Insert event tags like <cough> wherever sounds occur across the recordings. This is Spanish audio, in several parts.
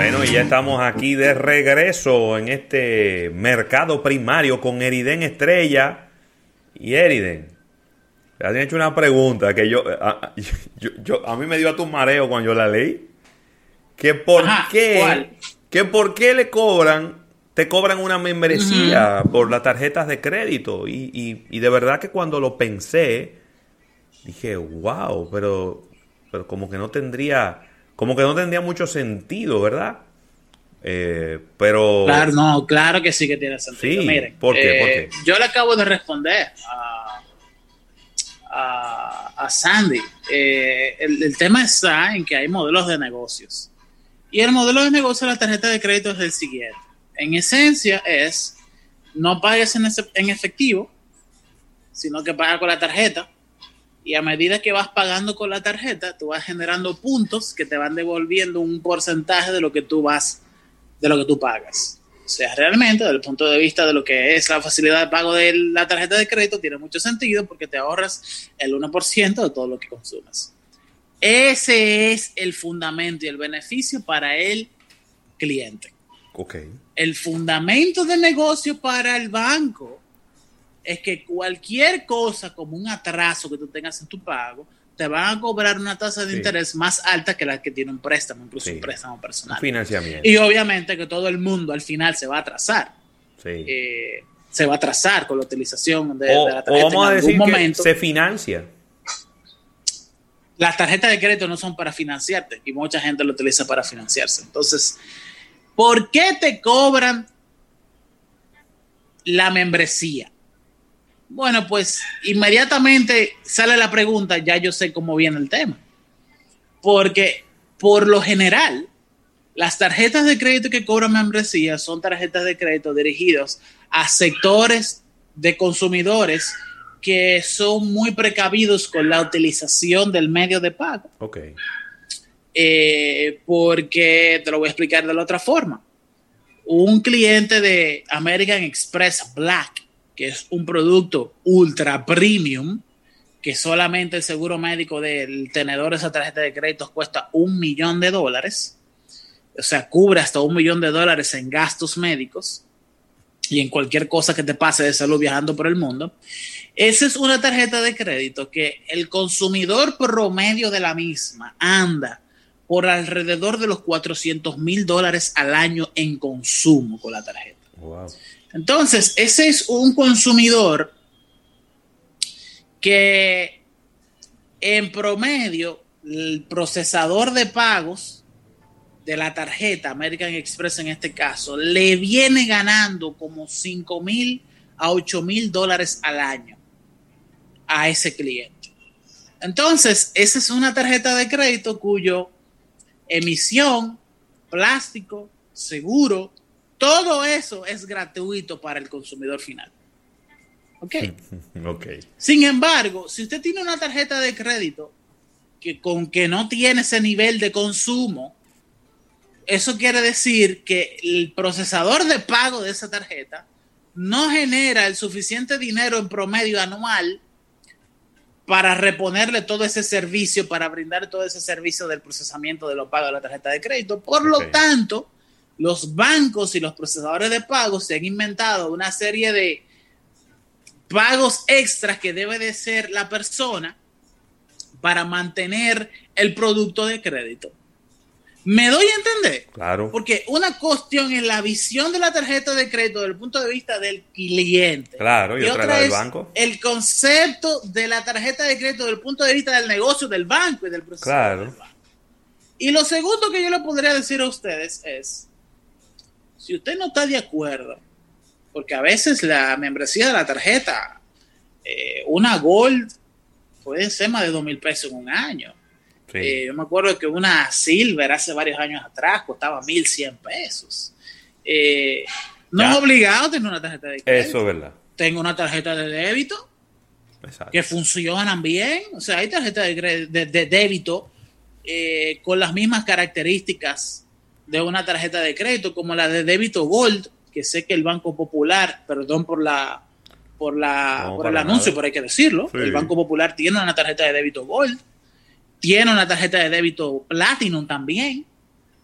Bueno, y ya estamos aquí de regreso en este mercado primario con Eriden Estrella. Y Eriden, te han hecho una pregunta que yo a, yo, a mí me dio a tu mareo cuando yo la leí. Que por qué, que por qué le cobran, te cobran una membresía por las tarjetas de crédito. Y, y, y de verdad que cuando lo pensé, dije, wow, pero, pero como que no tendría como que no tendría mucho sentido, ¿verdad? Eh, pero. Claro, no, claro que sí que tiene sentido. Miren, ¿por qué? Eh, yo le acabo de responder a, a, Sandy. Eh, el, tema está en que hay modelos de negocios. Y el modelo de negocio de la tarjeta de crédito es el siguiente. En esencia es no pagues en, en efectivo, sino que pagas con la tarjeta y a medida que vas pagando con la tarjeta, tú vas generando puntos que te van devolviendo un porcentaje de lo que tú vas, de lo que tú pagas. O sea, realmente, desde el punto de vista de lo que es la facilidad de pago de la tarjeta de crédito, tiene mucho sentido porque te ahorras el 1% de todo lo que consumes. Ese es el fundamento y el beneficio para el cliente. Okay. El fundamento de negocio para el banco es que cualquier cosa como un atraso que tú tengas en tu pago, te van a cobrar una tasa de interés más alta que la que tiene un préstamo, incluso un préstamo personal. financiamiento. Y obviamente que todo el mundo al final se va a atrasar. Eh, se va a atrasar con la utilización de, la tarjeta. O vamos a decir que se financia. Las tarjetas de crédito no son para financiarte y mucha gente lo utiliza para financiarse. Entonces, ¿por qué te cobran la membresía? Bueno, pues inmediatamente sale la pregunta, ya yo sé cómo viene el tema. Porque por lo general, las tarjetas de crédito que cobran membresía son tarjetas de crédito dirigidas a sectores de consumidores que son muy precavidos con la utilización del medio de pago. Ok. Eh, porque te lo voy a explicar de la otra forma. Un cliente de American Express Black que es un producto ultra premium, que solamente el seguro médico del tenedor de esa tarjeta de crédito cuesta un millón de dólares, o sea, cubre hasta un millón de dólares en gastos médicos y en cualquier cosa que te pase de salud viajando por el mundo. Esa es una tarjeta de crédito que el consumidor promedio de la misma anda por alrededor de los 400 mil dólares al año en consumo con la tarjeta. Wow. Entonces, ese es un consumidor que en promedio el procesador de pagos de la tarjeta American Express en este caso le viene ganando como 5 mil a 8 mil dólares al año a ese cliente. Entonces, esa es una tarjeta de crédito cuyo emisión, plástico, seguro, todo eso es gratuito para el consumidor final. <laughs> ¿Ok? Sin embargo, si usted tiene una tarjeta de crédito que con que no tiene ese nivel de consumo, eso quiere decir que el procesador de pago de esa tarjeta no genera el suficiente dinero en promedio anual para reponerle todo ese servicio, para brindar todo ese servicio del procesamiento de los pagos de la tarjeta de crédito. Por lo tanto, los bancos y los procesadores de pagos se han inventado una serie de pagos extras que debe de ser la persona para mantener el producto de crédito. ¿Me doy a entender? Claro. Porque una cuestión es la visión de la tarjeta de crédito desde el punto de vista del cliente. Claro, y, otra, del banco. El concepto de la tarjeta de crédito desde el punto de vista del negocio del banco y del procesador. Claro. Y lo segundo que yo le podría decir a ustedes es, si usted no está de acuerdo, porque a veces la membresía de la tarjeta, eh, una Gold, puede ser más de dos mil pesos en un año. Eh, yo me acuerdo que una Silver hace varios años atrás costaba mil cien pesos. Eh, no es obligado tener una tarjeta de crédito. Eso es verdad. Tengo una tarjeta de débito que funcionan bien. O sea, hay tarjetas de, débito con las mismas características de una tarjeta de crédito como la de débito Gold, que sé que el Banco Popular, perdón por la por la por el anuncio, pero hay que decirlo, el Banco Popular tiene una tarjeta de débito Gold, tiene una tarjeta de débito Platinum también.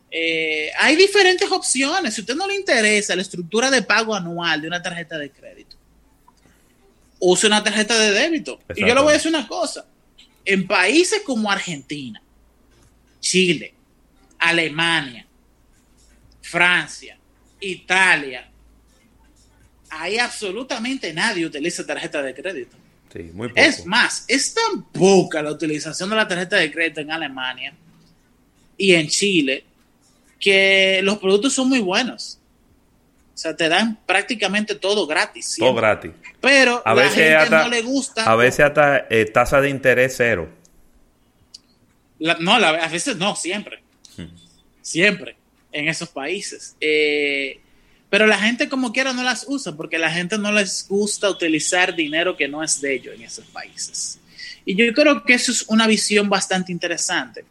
Eh, hay diferentes opciones. Si a usted no le interesa la estructura de pago anual de una tarjeta de crédito, use una tarjeta de débito. Y yo le voy a decir una cosa. En países como Argentina, Chile, Alemania, Francia, Italia, hay absolutamente nadie utiliza tarjeta de crédito. Sí, muy poco. Es más, es tan poca la utilización de la tarjeta de crédito en Alemania y en Chile que los productos son muy buenos. O sea, te dan prácticamente todo gratis. Todo gratis. Pero a la gente no le gusta. A veces hasta eh, tasa de interés cero. no, a veces no, siempre. Hmm. Siempre en esos países. Eh, pero la gente como quiera no las usa porque la gente no les gusta utilizar dinero que no es de ellos en esos países. Y yo creo que eso es una visión bastante interesante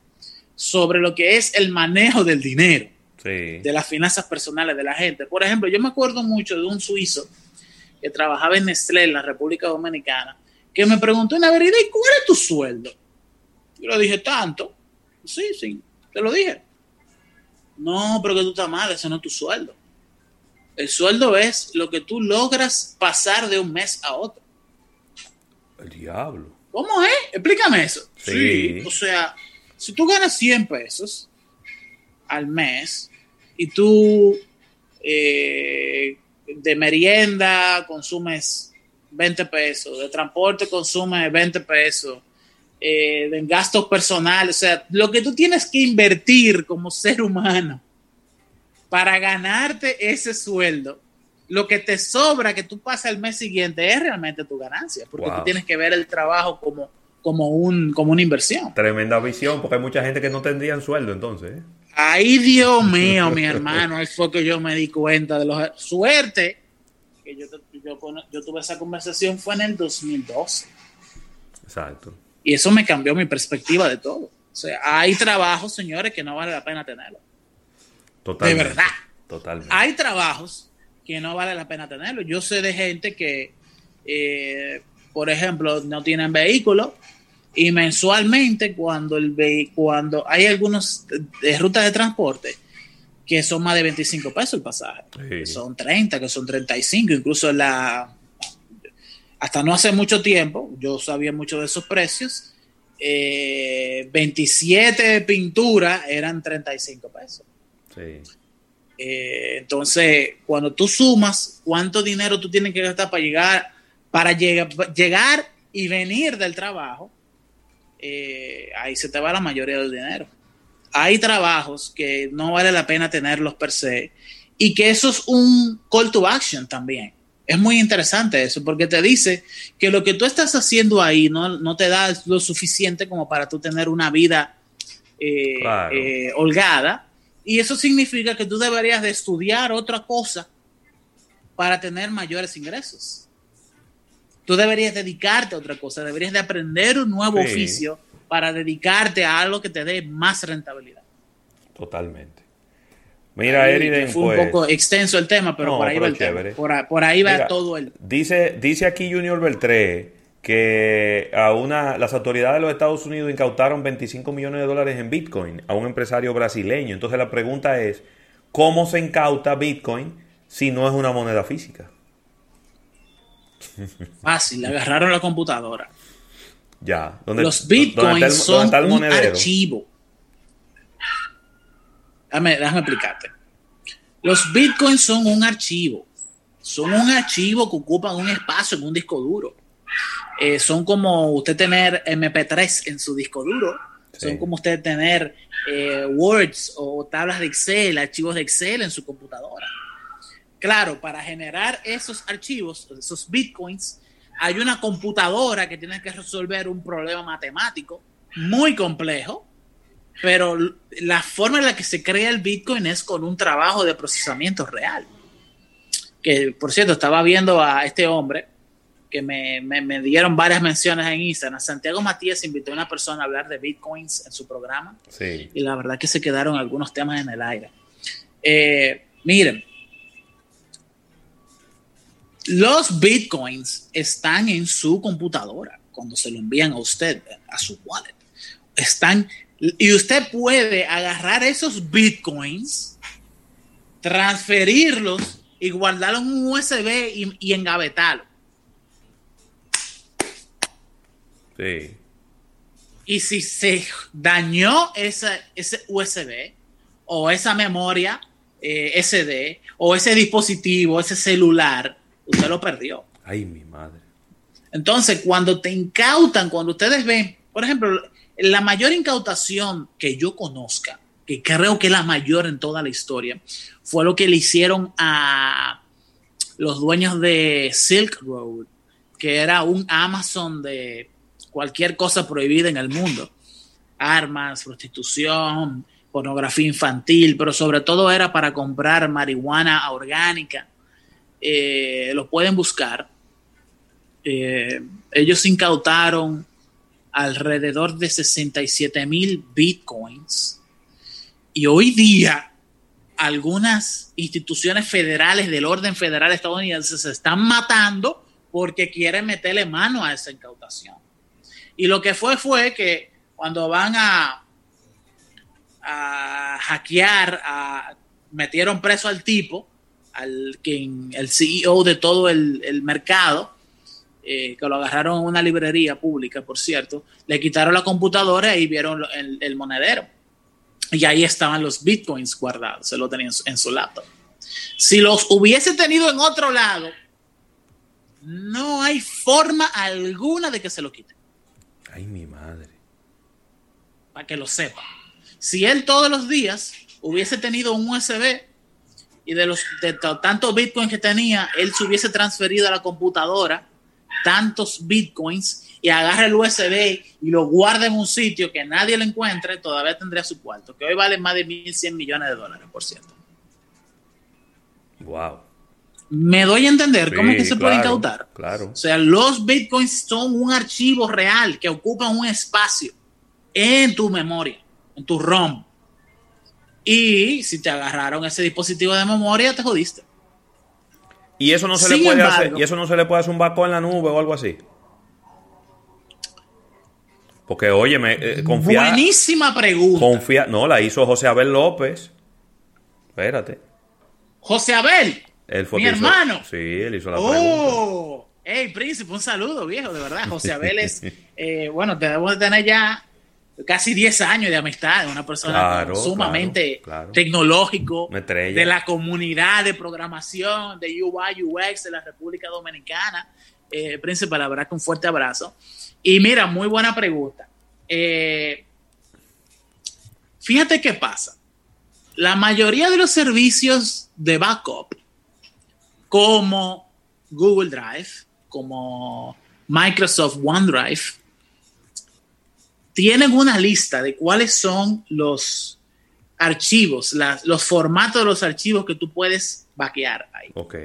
sobre lo que es el manejo del dinero, de las finanzas personales de la gente. Por ejemplo, yo me acuerdo mucho de un suizo que trabajaba en Nestlé en la República Dominicana, que me preguntó una vez, ¿y cuál es tu sueldo? Yo le dije, tanto. Sí, sí, te lo dije. No, pero que tú estás mal, ese no es tu sueldo. El sueldo es lo que tú logras pasar de un mes a otro. El diablo. ¿Cómo es? Explícame eso. Sí. O sea, si tú ganas 100 pesos al mes y tú eh, de merienda consumes 20 pesos, de transporte consumes 20 pesos, eh, de gastos personales, o sea, lo que tú tienes que invertir como ser humano para ganarte ese sueldo, lo que te sobra que tú pasas el mes siguiente es realmente tu ganancia, porque tú tienes que ver el trabajo como, como, un, como una inversión. Tremenda visión, porque hay mucha gente que no tendría sueldo entonces. ¿eh? Ay, Dios mío, mi hermano, ahí fue que yo me di cuenta de los... Suerte, que yo, yo tuve esa conversación fue en el 2012. Exacto. Y eso me cambió mi perspectiva de todo. O sea, hay trabajos, señores, que no vale la pena tenerlo. Totalmente. De verdad. Totalmente. Hay trabajos que no vale la pena tenerlo. Yo sé de gente que, eh, por ejemplo, no tienen vehículo y mensualmente cuando, el cuando hay algunos de rutas de transporte que son más de 25 pesos el pasaje, que son 30, que son 35, incluso la hasta no hace mucho tiempo, yo sabía mucho de esos precios, 27 eh, pinturas eran 35 pesos. Eh, entonces, cuando tú sumas cuánto dinero tú tienes que gastar para llegar, para llegar, llegar y venir del trabajo, eh, ahí se te va la mayoría del dinero. Hay trabajos que no vale la pena tenerlos per se y que eso es un call to action también. Es muy interesante eso, porque te dice que lo que tú estás haciendo ahí no, te da lo suficiente como para tú tener una vida eh, holgada y eso significa que tú deberías de estudiar otra cosa para tener mayores ingresos. Tú deberías dedicarte a otra cosa, deberías de aprender un nuevo oficio para dedicarte a algo que te dé más rentabilidad. Totalmente. Mira, Eriden, fue un pues, poco extenso el tema, pero por ahí va el tema. Por, ahí va todo el. Dice, dice aquí Junior Beltré que a una, las autoridades de los Estados Unidos incautaron 25 millones de dólares en Bitcoin a un empresario brasileño. Entonces la pregunta es, ¿cómo se incauta Bitcoin si no es una moneda física? <laughs> Fácil, le agarraron la computadora. Ya. Los Bitcoins son un archivo. Déjame, déjame explicarte. Los Bitcoins son un archivo. Son un archivo que ocupan un espacio en un disco duro eh, son como usted tener MP3 en su disco duro, son como usted tener eh, Words o tablas de Excel, archivos de Excel en su computadora. Claro, para generar esos archivos, esos bitcoins, hay una computadora que tiene que resolver un problema matemático muy complejo, pero la forma en la que se crea el bitcoin es con un trabajo de procesamiento real. Que, por cierto, estaba viendo a este hombre que me, me, dieron varias menciones en Instagram. Santiago Matías invitó a una persona a hablar de bitcoins en su programa. Y la verdad que se quedaron algunos temas en el aire. Eh, miren, los bitcoins están en su computadora cuando se lo envían a usted, a su wallet. Están Y usted puede agarrar esos bitcoins, transferirlos y guardarlos en un USB y, y engavetarlo. Sí. Y si se dañó ese, ese USB o esa memoria eh, SD o ese dispositivo, ese celular, usted lo perdió. Ay, mi madre. Entonces, cuando te incautan, cuando ustedes ven, por ejemplo, la mayor incautación que yo conozca, que creo que es la mayor en toda la historia, fue lo que le hicieron a los dueños de Silk Road, que era un Amazon de cualquier cosa prohibida en el mundo. Armas, prostitución, pornografía infantil, pero sobre todo era para comprar marihuana orgánica. Eh, lo pueden buscar. Eh, ellos incautaron alrededor de 67 mil bitcoins y hoy día algunas instituciones federales del orden federal estadounidense se están matando porque quieren meterle mano a esa incautación. Y lo que fue fue que cuando van a, hackear, metieron preso al tipo, al quien, el CEO de todo el, el mercado, eh, que lo agarraron en una librería pública, por cierto, le quitaron la computadora y vieron el, el, monedero. Y ahí estaban los bitcoins guardados, se lo tenían en su laptop. Si los hubiese tenido en otro lado, no hay forma alguna de que se lo quiten. Ay, mi madre. Para que lo sepa. Si él todos los días hubiese tenido un USB y de los de tantos bitcoins que tenía, él se hubiese transferido a la computadora tantos bitcoins y agarra el USB y lo guarda en un sitio que nadie lo encuentre, todavía tendría su cuarto, que hoy vale más de 1.100 millones de dólares, por cierto. Wow. Me doy a entender Sí, cómo es que se puede incautar. claro. O sea, los bitcoins son un archivo real que ocupan un espacio en tu memoria, en tu ROM. Y si te agarraron ese dispositivo de memoria, te jodiste. Y eso no se Sin le puede embargo- hacer, y eso no se le puede hacer un backup en la nube o algo así. Porque, oye, me eh, confía, Buenísima pregunta. confía, no, la hizo José Abel López. Espérate. José Abel, Él fue mi hizo- hermano. sí, él hizo la pregunta. Oh, hey, príncipe, un saludo, viejo, de verdad. José Abel es, <laughs> eh, bueno, debemos de tener ya casi 10 años de amistad, una persona Claro, sumamente claro, claro. tecnológico, de la comunidad de programación, de UI, UX de la República Dominicana. Eh, príncipe, la verdad que un fuerte abrazo. Y mira, muy buena pregunta. Eh, fíjate qué pasa. La mayoría de los servicios de backup, como Google Drive, como Microsoft OneDrive, tienen una lista de cuáles son los archivos, las- los formatos de los archivos que tú puedes vaquear ahí. Ok.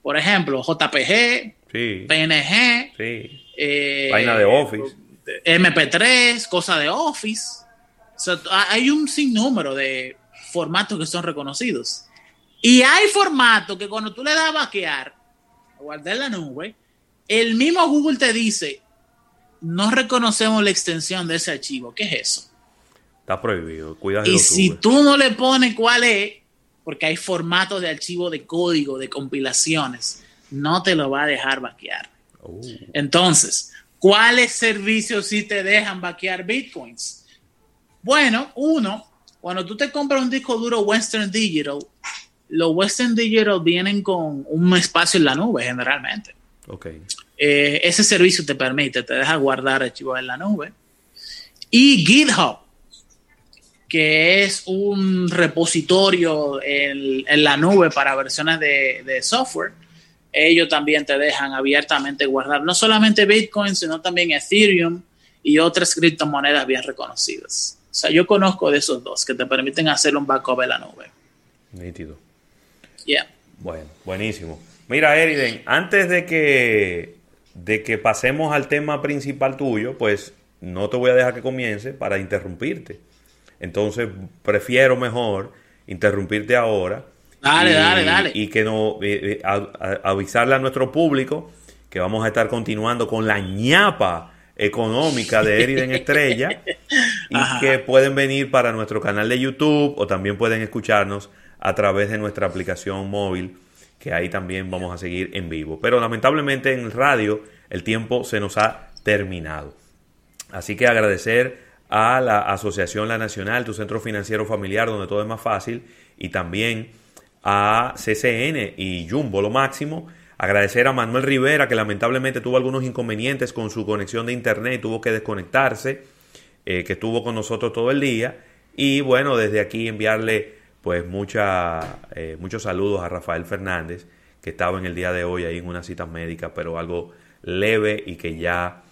Por ejemplo, JPG, Sí. PNG, Sí. eh, Vaina de Office. MP3, cosa de Office. O sea, hay un sinnúmero de formatos que son reconocidos. Y hay formatos que cuando tú le das a vaquear, a guardar en la nube, el mismo Google te dice, no reconocemos la extensión de ese archivo. ¿Qué es eso? Está prohibido. Cuida de Y si sube. tú no le pones cuál es, porque hay formatos de archivo de código, de compilaciones, no te lo va a dejar vaquear. Oh. Entonces, ¿cuáles servicios sí te dejan vaquear bitcoins? Bueno, uno, cuando tú te compras un disco duro Western Digital, los Western Digital vienen con un espacio en la nube generalmente. Ok. Eh, ese servicio te permite, te deja guardar archivos en la nube. Y GitHub, que es un repositorio en, en la nube para versiones de, de software, ellos también te dejan abiertamente guardar no solamente Bitcoin, sino también Ethereum y otras criptomonedas bien reconocidas. O sea, yo conozco de esos dos que te permiten hacer un backup en la nube. Nítido. Yeah. Bueno, buenísimo. Mira, Eriden, antes de que, de que pasemos al tema principal tuyo, pues no te voy a dejar que comience para interrumpirte. Entonces, prefiero mejor interrumpirte ahora. Dale, y, dale, dale. Y que no eh, eh, a- a- avisarle a nuestro público que vamos a estar continuando con la ñapa económica de Eriden <laughs> Estrella y que pueden venir para nuestro canal de YouTube o también pueden escucharnos a través de nuestra aplicación móvil, que ahí también vamos a seguir en vivo. Pero lamentablemente en el radio el tiempo se nos ha terminado. Así que agradecer a la Asociación La Nacional, tu centro financiero familiar, donde todo es más fácil, y también a CCN y Jumbo, lo máximo. Agradecer a Manuel Rivera, que lamentablemente tuvo algunos inconvenientes con su conexión de internet y tuvo que desconectarse, eh, que estuvo con nosotros todo el día. Y bueno, desde aquí enviarle pues mucha, eh, muchos saludos a Rafael Fernández, que estaba en el día de hoy ahí en una cita médica, pero algo leve y que ya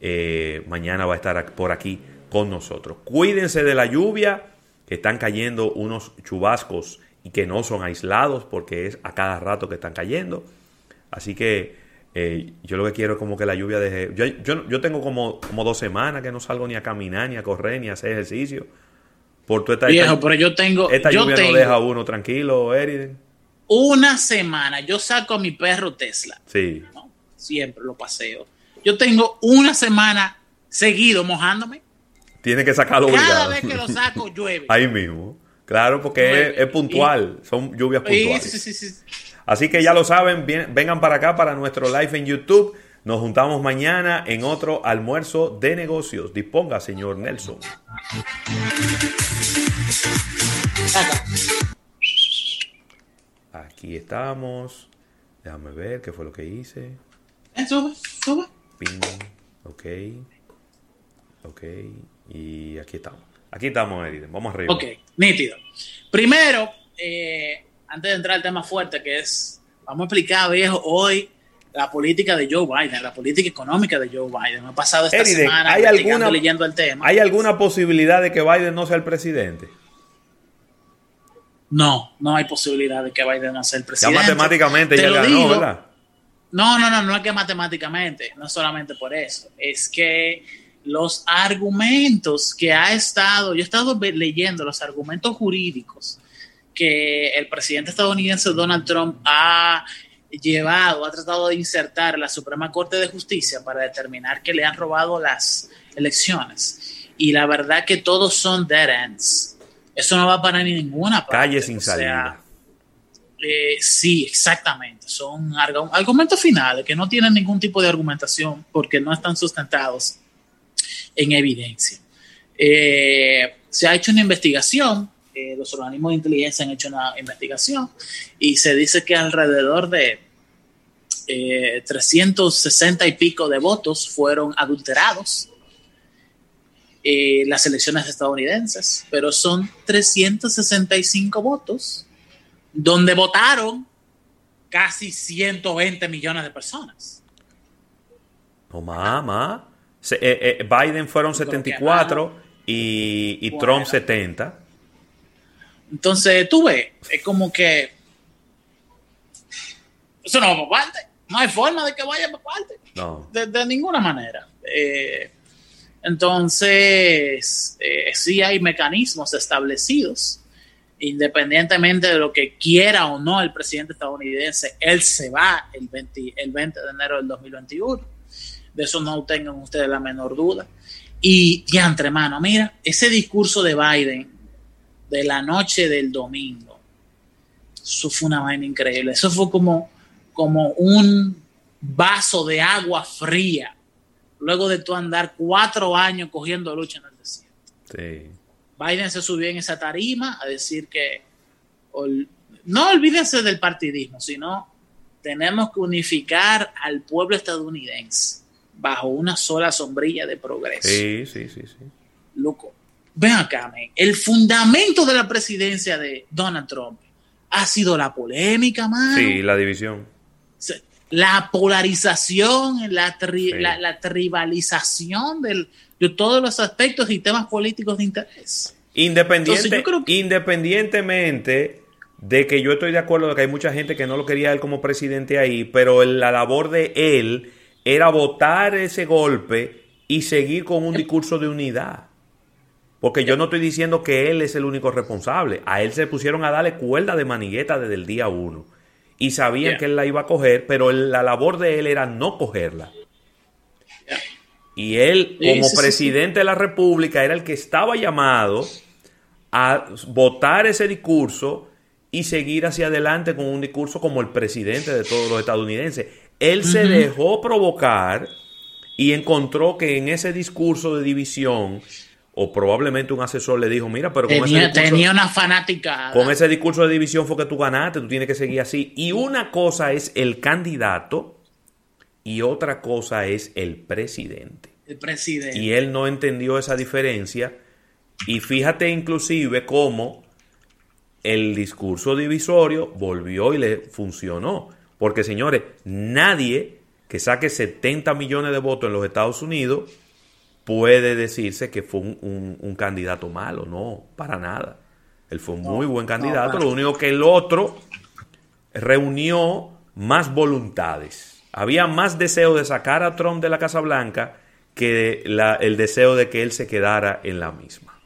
eh, mañana va a estar por aquí con nosotros. Cuídense de la lluvia, que están cayendo unos chubascos y que no son aislados porque es a cada rato que están cayendo. Así que eh, yo lo que quiero es como que la lluvia deje... Yo, yo, yo, tengo como, como dos semanas que no salgo ni a caminar, ni a correr, ni a hacer ejercicio. Por tu esta, Viejo, pero yo tengo... Esta lluvia no deja a uno tranquilo, Eriden. Una semana yo saco a mi perro Tesla. Sí. Siempre lo paseo. Yo tengo una semana seguido mojándome. Tiene que sacarlo Cada vez que lo saco <laughs> llueve. Ahí mismo. Claro, porque es, puntual. Son lluvias puntuales. Sí, sí, sí, Así que ya lo saben, vengan para acá para nuestro live en YouTube. Nos juntamos mañana en otro almuerzo de negocios. Disponga, señor Nelson. Aquí estamos. Déjame ver qué fue lo que hice. Eh, sube, sube. Ping. Ok. Ok. Y aquí estamos. Aquí estamos, Eriden. Vamos arriba. Ok, nítido. Primero, eh, antes de entrar al tema fuerte, que es, vamos a explicar, viejo, hoy la política de Joe Biden, la política económica de Joe Biden. Me ha pasado esta semana ¿hay alguna, leyendo el tema. ¿Hay alguna posibilidad de que Biden no sea el presidente? No, no hay posibilidad de que Biden no sea el presidente. Ya matemáticamente ya ganó, ¿verdad? No, no, no, no es que matemáticamente, no solamente por eso, es que los argumentos que ha estado, yo he estado leyendo los argumentos jurídicos que el presidente estadounidense Donald Trump ha llevado, ha tratado de insertar la Suprema Corte de Justicia para determinar que le han robado las elecciones. Y la verdad que todos son dead ends. Eso no va para ninguna parte. Calle sin salida. Eh, sí, exactamente. Son argumentos finales que no tienen ningún tipo de argumentación porque no están sustentados en evidencia. Eh, se ha hecho una investigación eh, los organismos de inteligencia han hecho una investigación y se dice que alrededor de 360 eh, y pico de votos fueron adulterados eh, las elecciones estadounidenses, pero son 365 votos donde votaron casi 120 millones de personas. No, mamá. Biden fueron 74 y, y Trump 70. Entonces, tú ves, es como que eso no va para parte. No hay forma de que vaya para parte. No. De, ninguna manera. Eh, entonces, eh, sí hay mecanismos establecidos, independientemente de lo que quiera o no el presidente estadounidense, él se va el 20, el 20 de enero del 2021. De eso no tengan ustedes la menor duda. Y, diantre, mano, mira, ese discurso de Biden de la noche del domingo. Eso fue una vaina increíble. Eso fue como, como un vaso de agua fría. Luego de tú andar cuatro años cogiendo lucha en el desierto. Sí. Biden se subió en esa tarima a decir que no olvídense del partidismo, sino tenemos que unificar al pueblo estadounidense bajo una sola sombrilla de progreso. Sí, sí, sí, sí. Loco, ven acá, el fundamento de la presidencia de Donald Trump ha sido la polémica, man. Sí, la división. La polarización, la, la, tribalización de todos los aspectos y temas políticos de interés. Independiente, Independientemente de que yo estoy de acuerdo de que hay mucha gente que no lo quería él como presidente ahí, pero la labor de él era votar ese golpe y seguir con un discurso de unidad. Porque yo no estoy diciendo que él es el único responsable. A él se pusieron a darle cuerda de manigueta desde el día uno. Y sabían que él la iba a coger, pero la labor de él era no cogerla. Y él, como presidente de la República, era el que estaba llamado a votar ese discurso y seguir hacia adelante con un discurso como el presidente de todos los estadounidenses. Él se dejó provocar y encontró que en ese discurso de división, o probablemente un asesor le dijo, mira, pero con tenía, ese tenía una fanática. Con ese discurso de división fue que tú ganaste, tú tienes que seguir así. Y una cosa es el candidato y otra cosa es el presidente. El presidente. Y él no entendió esa diferencia. Y fíjate inclusive cómo el discurso divisorio volvió y le funcionó. Porque señores, nadie que saque 70 millones de votos en los Estados Unidos puede decirse que fue un, candidato malo. No, para nada. Él fue un muy buen candidato. lo único que el otro reunió más voluntades. Había más deseo de sacar a Trump de la Casa Blanca que el deseo de que él se quedara en la misma.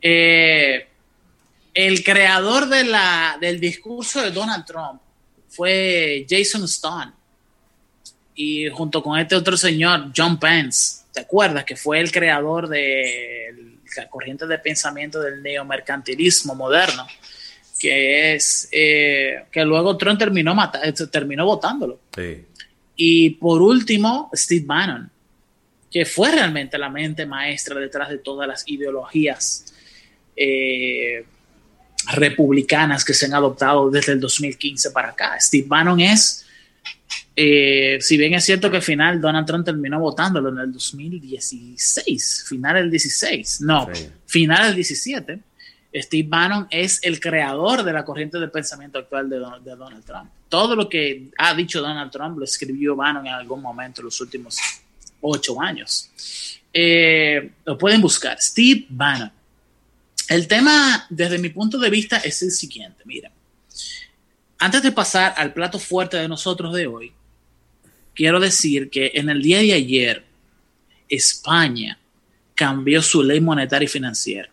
Eh, el creador de la, del discurso de Donald Trump fue Jason Stone. Y junto con este otro señor, John Pence, ¿te acuerdas? Que fue el creador de la corriente de pensamiento del neomercantilismo moderno, que es eh, que luego Trump terminó, terminó votándolo. Sí. Y por último, Steve Bannon, que fue realmente la mente maestra detrás de todas las ideologías eh, republicanas que se han adoptado desde el 2015 para acá. Steve Bannon es, eh, si bien es cierto que al final Donald Trump terminó votándolo en el 2016, final del 16, no, final del 17, Steve Bannon es el creador de la corriente de pensamiento actual de, Donald Trump. Todo lo que ha dicho Donald Trump lo escribió Bannon en algún momento en los últimos ocho años. Eh, lo pueden buscar, Steve Bannon. El tema, desde mi punto de vista, es el siguiente. Mira, antes de pasar al plato fuerte de nosotros de hoy, quiero decir que en el día de ayer, España cambió su ley monetaria y financiera.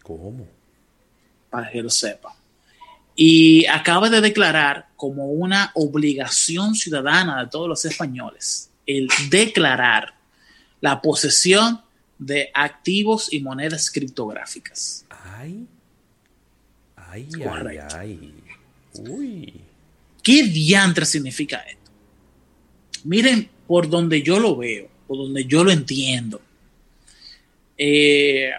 ¿Cómo? Para que lo sepa. Y acaba de declarar como una obligación ciudadana de todos los españoles el declarar la posesión de activos y monedas criptográficas. Ay. Ay, ay, ay. Uy. ¿Qué diantre significa esto? Miren, por donde yo lo veo, por donde yo lo entiendo, eh,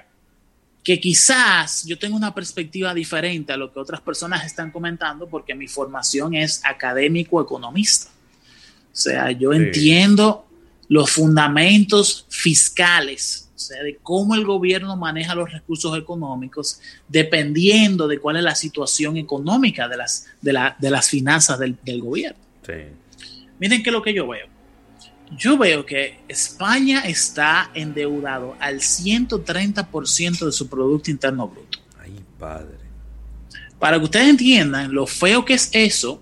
que quizás yo tengo una perspectiva diferente a lo que otras personas están comentando porque mi formación es académico-economista. O sea, yo entiendo los fundamentos fiscales o sea, de cómo el gobierno maneja los recursos económicos dependiendo de cuál es la situación económica de las, de, las finanzas del, gobierno. Miren qué es lo que yo veo. Yo veo que España está endeudado al 130% de su Producto Interno Bruto. Ay, padre. Para que ustedes entiendan lo feo que es eso,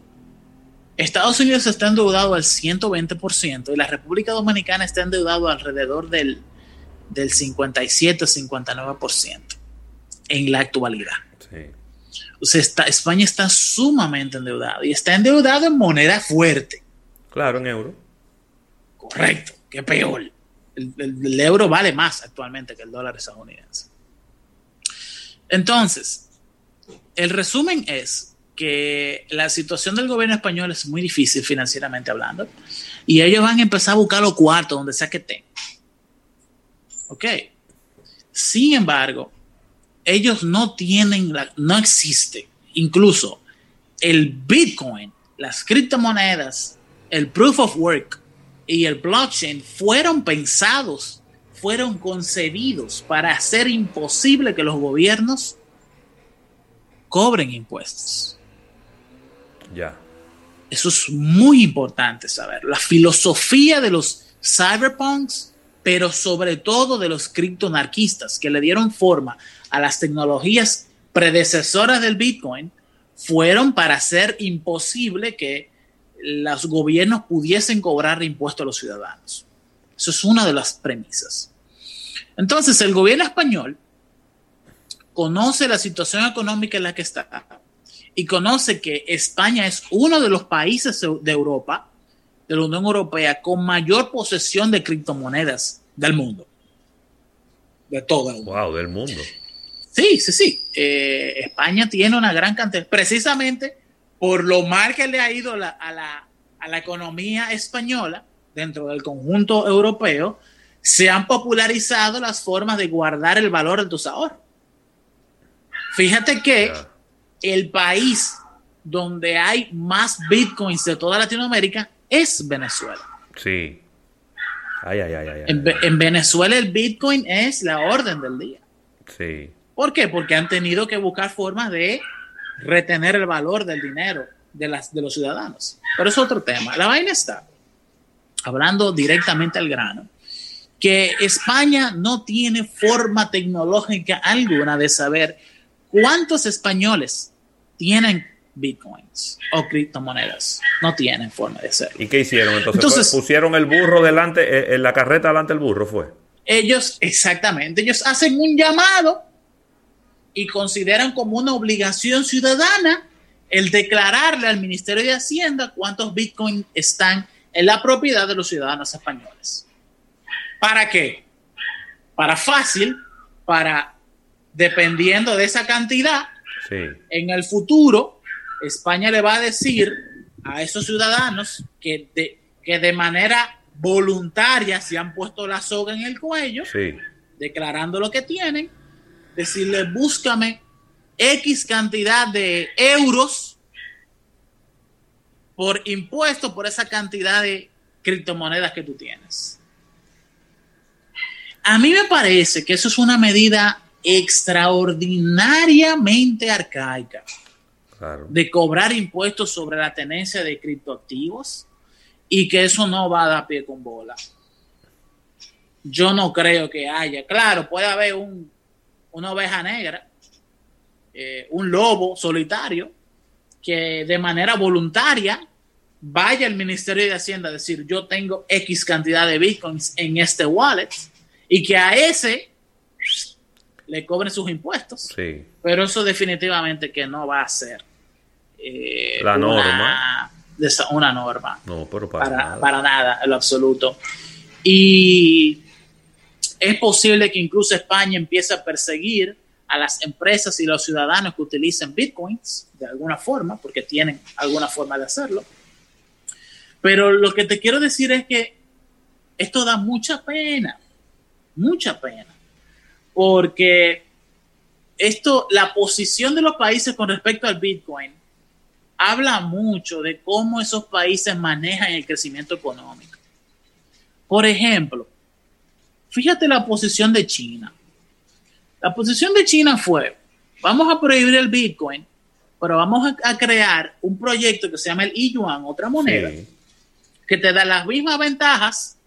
Estados Unidos está endeudado al 120% y la República Dominicana está endeudado alrededor del del 57-59% en la actualidad. O sea, está, España está sumamente endeudada y está endeudado en moneda fuerte. Claro, en euro. Correcto, qué peor. El, euro vale más actualmente que el dólar estadounidense. Entonces, el resumen es que la situación del gobierno español es muy difícil financieramente hablando y ellos van a empezar a buscar los cuartos donde sea que estén Ok. Sin embargo, ellos no tienen, no existe, incluso el Bitcoin, las criptomonedas, el proof of work y el blockchain fueron pensados, fueron concebidos para hacer imposible que los gobiernos cobren impuestos. Ya. Eso es muy importante saber. La filosofía de los cyberpunks pero sobre todo de los criptonarquistas que le dieron forma a las tecnologías predecesoras del Bitcoin, fueron para hacer imposible que los gobiernos pudiesen cobrar impuestos a los ciudadanos. Eso es una de las premisas. Entonces, el gobierno español conoce la situación económica en la que está y conoce que España es uno de los países de Europa de la Unión Europea con mayor posesión de criptomonedas del mundo. De todo el mundo. Wow, del mundo. Sí, sí, sí. Eh, España tiene una gran cantidad, precisamente por lo mal que le ha ido a, la, a la economía española dentro del conjunto europeo, se han popularizado las formas de guardar el valor de tus ahorros. Fíjate que el país donde hay más bitcoins de toda Latinoamérica es Venezuela. Sí. Ay, ay, ay, en, en, Venezuela el bitcoin es la orden del día. Sí. ¿Por qué? Porque han tenido que buscar formas de retener el valor del dinero de, las, de los ciudadanos. Pero es otro tema. La vaina está, hablando directamente al grano, que España no tiene forma tecnológica alguna de saber cuántos españoles tienen bitcoins o criptomonedas. No tienen forma de hacerlo. ¿Y qué hicieron entonces? ¿Pusieron el burro delante, eh, en la carreta delante del burro fue? Ellos, exactamente, ellos hacen un llamado y consideran como una obligación ciudadana el declararle al Ministerio de Hacienda cuántos bitcoins están en la propiedad de los ciudadanos españoles. ¿Para qué? Para fácil, para, dependiendo de esa cantidad, en el futuro, España le va a decir a esos ciudadanos que de, que de manera voluntaria se han puesto la soga en el cuello, declarando lo que tienen, decirle, búscame X cantidad de euros por impuesto por esa cantidad de criptomonedas que tú tienes. A mí me parece que eso es una medida extraordinariamente arcaica de cobrar impuestos sobre la tenencia de criptoactivos y que eso no va a dar pie con bola. Yo no creo que haya. Claro, puede haber un, una oveja negra, eh, un lobo solitario, que de manera voluntaria vaya al Ministerio de Hacienda a decir, yo tengo X cantidad de bitcoins en este wallet y que a ese le cobren sus impuestos. Sí. Pero eso definitivamente que no va a ser eh, la norma. Una, norma. No, pero para, nada. para nada, en lo absoluto. Y es posible que incluso España empiece a perseguir a las empresas y los ciudadanos que utilicen bitcoins de alguna forma, porque tienen alguna forma de hacerlo. Pero lo que te quiero decir es que esto da mucha pena, mucha pena, porque esto, la posición de los países con respecto al Bitcoin, habla mucho de cómo esos países manejan el crecimiento económico. Por ejemplo, fíjate la posición de China. La posición de China fue, vamos a prohibir el Bitcoin, pero vamos a, crear un proyecto que se llama el yuan otra moneda, que te da las mismas ventajas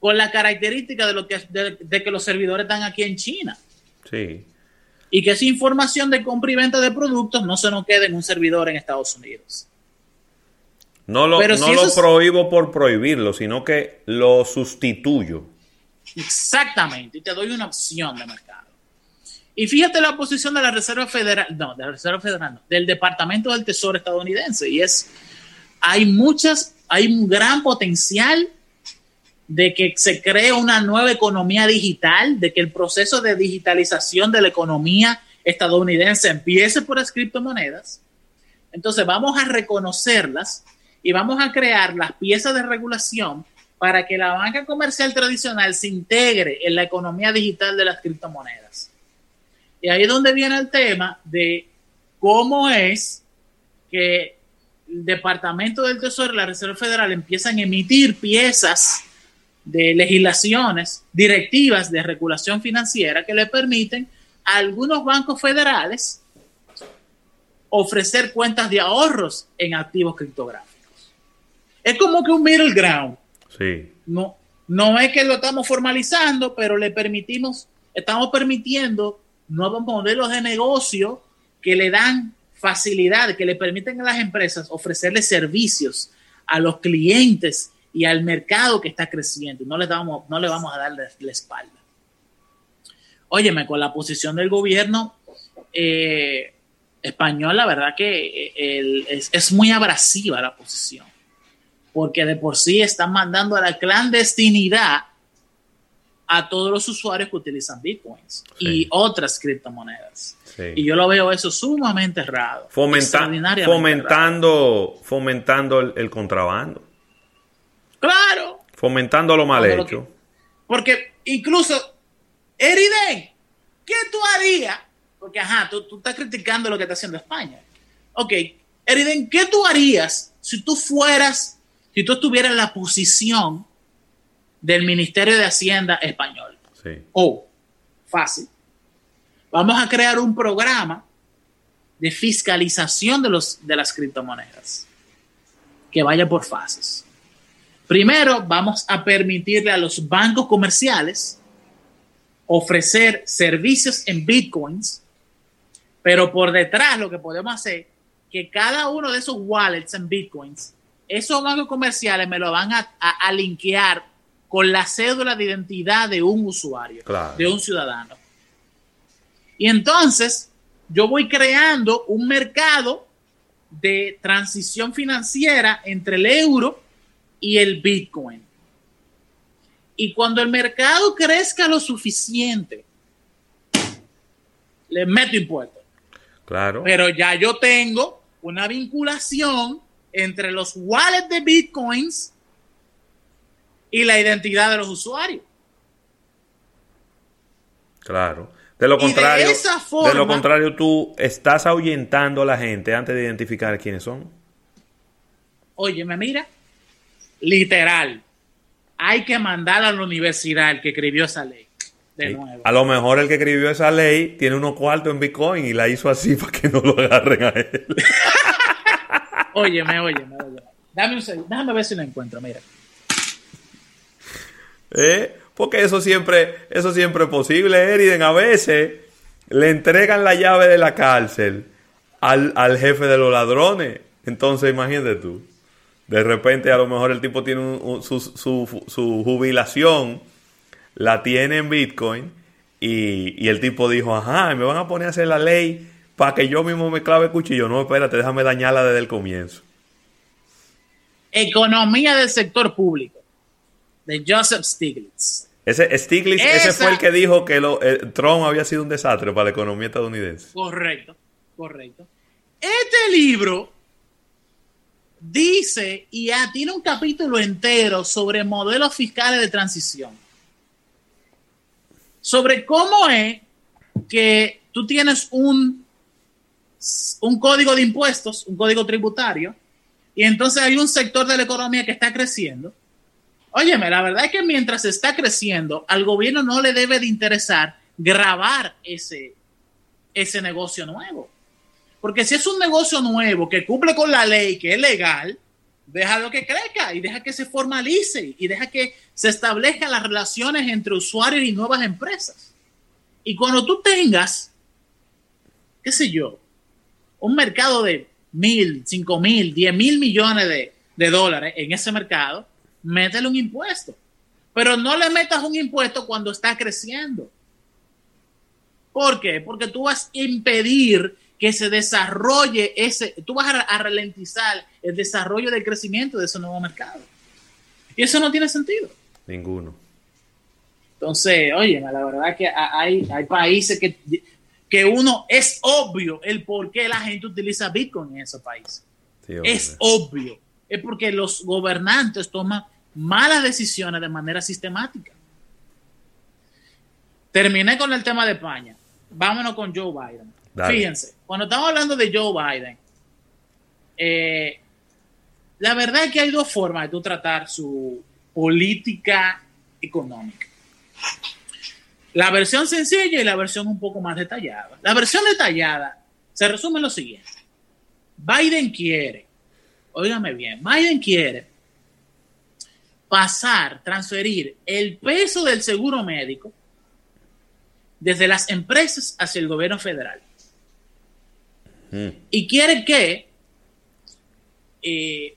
con la característica de, lo que, de, que los servidores están aquí en China. Sí. Y que esa información de compra y venta de productos no se nos quede en un servidor en Estados Unidos. No lo, no lo prohíbo por prohibirlo, sino que lo sustituyo. Exactamente, y te doy una opción de mercado. Y fíjate la posición de la Reserva Federal, no, de la Reserva Federal, del Departamento del Tesoro estadounidense, y es, hay muchas, hay un gran potencial de que se cree una nueva economía digital, de que el proceso de digitalización de la economía estadounidense empiece por las criptomonedas. Entonces vamos a reconocerlas y vamos a crear las piezas de regulación para que la banca comercial tradicional se integre en la economía digital de las criptomonedas. Y ahí es donde viene el tema de cómo es que el Departamento del Tesoro y la Reserva Federal empiezan a emitir piezas de legislaciones, directivas de regulación financiera que le permiten a algunos bancos federales ofrecer cuentas de ahorros en activos criptográficos. Es como que un middle ground. No, no es que lo estamos formalizando, pero le permitimos, estamos permitiendo nuevos modelos de negocio que le dan facilidad, que le permiten a las empresas ofrecerle servicios a los clientes y al mercado que está creciendo. No le, damos, no le vamos a dar la, espalda. Óyeme, con la posición del gobierno eh, español, la verdad que eh, es, muy abrasiva la posición. Porque de por sí están mandando a la clandestinidad a todos los usuarios que utilizan bitcoins y otras criptomonedas. Y yo lo veo eso sumamente raro. fomentando fomentando el, contrabando. Claro. Fomentando lo mal hecho. porque incluso, Eriden, ¿qué tú harías? Porque, ajá, tú, tú, estás criticando lo que está haciendo España. Ok, Eriden, ¿qué tú harías si tú fueras, si tú estuvieras en la posición del Ministerio de Hacienda español? Sí. Oh, fácil Vamos a crear un programa de fiscalización de, los, de las criptomonedas que vaya por fases. Primero, vamos a permitirle a los bancos comerciales ofrecer servicios en bitcoins, pero por detrás lo que podemos hacer que cada uno de esos wallets en bitcoins, esos bancos comerciales me lo van a, a, linkear con la cédula de identidad de un usuario, de un ciudadano. Y entonces yo voy creando un mercado de transición financiera entre el euro y el Bitcoin. Y cuando el mercado crezca lo suficiente, le meto impuestos. Claro. Pero ya yo tengo una vinculación entre los wallets de Bitcoins y la identidad de los usuarios. Claro. De lo contrario, de, lo contrario, tú estás ahuyentando a la gente antes de identificar quiénes son. Oye, me mira, literal, hay que mandar a la universidad el que escribió esa ley. De nuevo. A lo mejor el que escribió esa ley tiene unos cuartos en Bitcoin y la hizo así <laughs> para que no lo agarren a él. Óyeme, óyeme, óyeme. Dame un segundo, déjame ver si lo encuentro, mira. ¿Eh? Porque eso siempre, eso siempre es posible, Eriden. A veces le entregan la llave de la cárcel al, jefe de los ladrones. Entonces, imagínate tú. De repente, a lo mejor el tipo tiene su, su, jubilación, la tiene en Bitcoin, y, y, el tipo dijo, ajá, me van a poner a hacer la ley para que yo mismo me clave el cuchillo. No, espérate, déjame dañarla desde el comienzo. Economía del sector público de Joseph Stiglitz. Ese Stiglitz, ese fue el que dijo que lo, Trump había sido un desastre para la economía estadounidense. Correcto, correcto. Este libro dice y ya tiene un capítulo entero sobre modelos fiscales de transición. Sobre cómo es que tú tienes un, un código de impuestos, un código tributario, y entonces hay un sector de la economía que está creciendo Óyeme, la verdad es que mientras está creciendo, al gobierno no le debe de interesar grabar ese, ese negocio nuevo. Porque si es un negocio nuevo que cumple con la ley, que es legal, déjalo que crezca y deja que se formalice y deja que se establezcan las relaciones entre usuarios y nuevas empresas. Y cuando tú tengas, qué sé yo, un mercado de mil, cinco mil, diez mil millones de, de dólares en ese mercado, métele un impuesto. Pero no le metas un impuesto cuando está creciendo. ¿Por qué? Porque tú vas a impedir que se desarrolle ese, tú vas a, ralentizar el desarrollo del crecimiento de ese nuevo mercado. Y eso no tiene sentido. Ninguno. Entonces, oye, la verdad que hay, hay países que, que uno es obvio el por qué la gente utiliza Bitcoin en esos países. es obvio. Es porque los gobernantes toman malas decisiones de manera sistemática. Terminé con el tema de España. Vámonos con Joe Biden. Fíjense, cuando estamos hablando de Joe Biden, eh, la verdad es que hay dos formas de tú tratar su política económica. La versión sencilla y la versión un poco más detallada. La versión detallada se resume en lo siguiente. Biden quiere, óigame bien, Biden quiere pasar, transferir el peso del seguro médico desde las empresas hacia el gobierno federal. Mm. Y quiere que eh,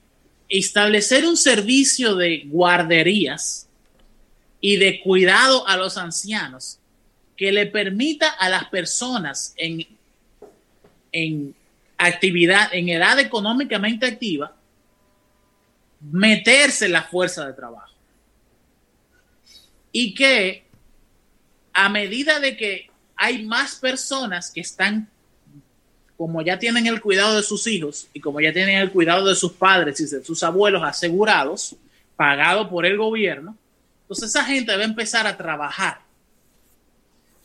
establecer un servicio de guarderías y de cuidado a los ancianos que le permita a las personas en, en actividad, en edad económicamente activa, meterse en la fuerza de trabajo. Y que a medida de que hay más personas que están, como ya tienen el cuidado de sus hijos y como ya tienen el cuidado de sus padres y de sus abuelos asegurados, pagado por el gobierno, entonces esa gente va a empezar a trabajar.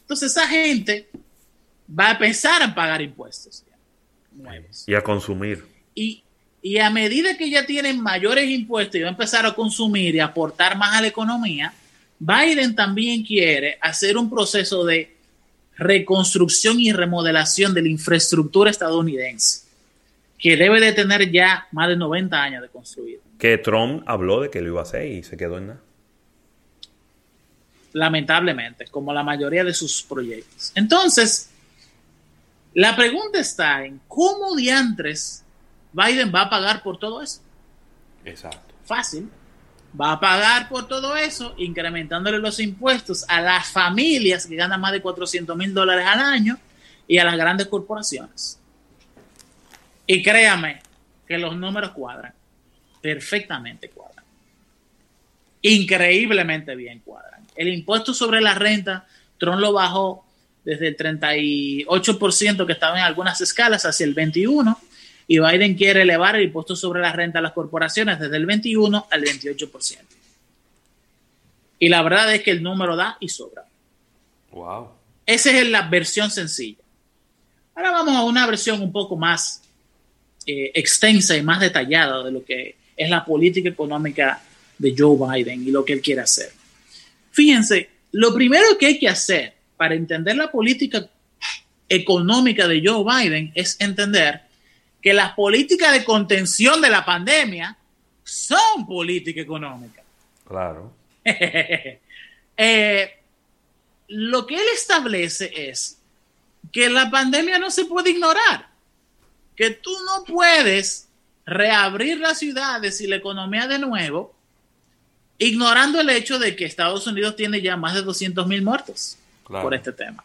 Entonces esa gente va a empezar a pagar impuestos nuevos. Y a consumir. Y, y a medida que ya tienen mayores impuestos y va a empezar a consumir y aportar más a la economía, Biden también quiere hacer un proceso de reconstrucción y remodelación de la infraestructura estadounidense, que debe de tener ya más de 90 años de construir. Que Trump habló de que lo iba a hacer y se quedó en nada. Lamentablemente, como la mayoría de sus proyectos. Entonces, la pregunta está en cómo diantres Biden va a pagar por todo eso. Exacto. Fácil. Va a pagar por todo eso incrementándole los impuestos a las familias que ganan más de 400 mil dólares al año y a las grandes corporaciones. Y créame que los números cuadran. Perfectamente cuadran. Increíblemente bien cuadran. El impuesto sobre la renta, Trump lo bajó desde el 38% que estaba en algunas escalas hacia el 21% y Biden quiere elevar el impuesto sobre la renta a las corporaciones desde el 21 al 28%. Y la verdad es que el número da y sobra. Wow. Esa es la versión sencilla. Ahora vamos a una versión un poco más eh, extensa y más detallada de lo que es la política económica de Joe Biden y lo que él quiere hacer. Fíjense, lo primero que hay que hacer para entender la política económica de Joe Biden es entender que las políticas de contención de la pandemia son política económica. Claro. <laughs> Eh, lo que él establece es que la pandemia no se puede ignorar, que tú no puedes reabrir las ciudades y la economía de nuevo, ignorando el hecho de que Estados Unidos tiene ya más de 200 mil muertos por este tema.